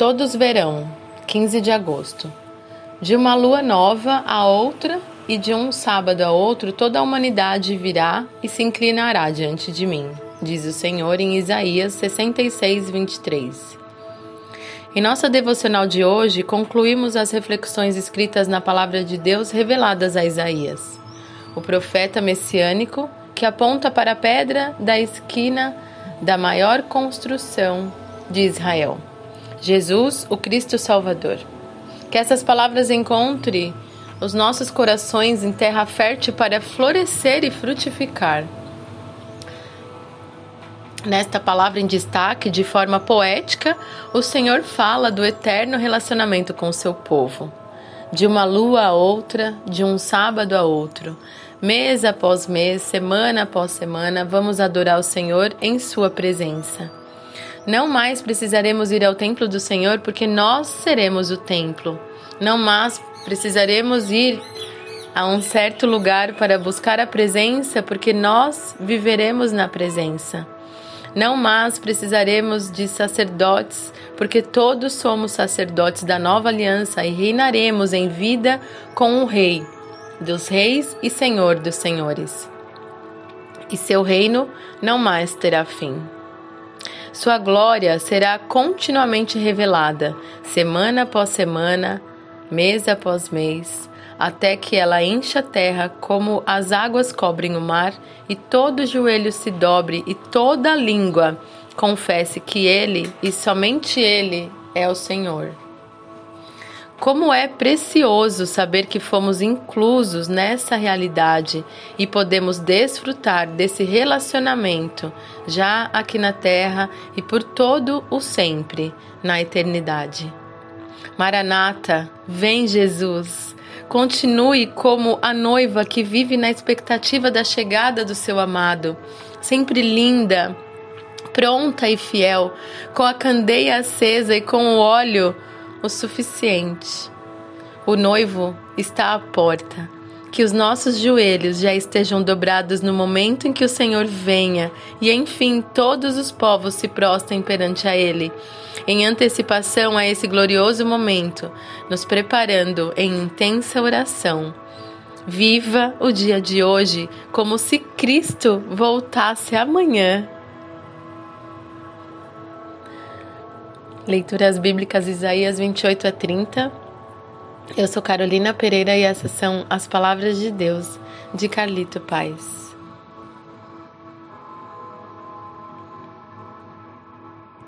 Todos verão, 15 de agosto. De uma lua nova a outra e de um sábado a outro, toda a humanidade virá e se inclinará diante de mim, diz o Senhor em Isaías 66, 23. Em nossa devocional de hoje, concluímos as reflexões escritas na palavra de Deus reveladas a Isaías, o profeta messiânico que aponta para a pedra da esquina da maior construção de Israel. Jesus, o Cristo Salvador. Que essas palavras encontrem os nossos corações em terra fértil para florescer e frutificar. Nesta palavra em destaque, de forma poética, o Senhor fala do eterno relacionamento com o seu povo. De uma lua a outra, de um sábado a outro, mês após mês, semana após semana, vamos adorar o Senhor em Sua presença. Não mais precisaremos ir ao templo do Senhor, porque nós seremos o templo. Não mais precisaremos ir a um certo lugar para buscar a presença, porque nós viveremos na presença. Não mais precisaremos de sacerdotes, porque todos somos sacerdotes da nova aliança e reinaremos em vida com o Rei, dos reis e Senhor dos senhores. E seu reino não mais terá fim. Sua glória será continuamente revelada, semana após semana, mês após mês, até que ela encha a terra como as águas cobrem o mar, e todo joelho se dobre e toda língua confesse que Ele e somente Ele é o Senhor. Como é precioso saber que fomos inclusos nessa realidade e podemos desfrutar desse relacionamento já aqui na terra e por todo o sempre na eternidade. Maranata, vem Jesus. Continue como a noiva que vive na expectativa da chegada do seu amado, sempre linda, pronta e fiel, com a candeia acesa e com o óleo o suficiente. O noivo está à porta. Que os nossos joelhos já estejam dobrados no momento em que o Senhor venha e, enfim, todos os povos se prostem perante a Ele, em antecipação a esse glorioso momento, nos preparando em intensa oração. Viva o dia de hoje como se Cristo voltasse amanhã. Leituras Bíblicas Isaías 28 a 30. Eu sou Carolina Pereira e essas são as palavras de Deus de Carlito Paz.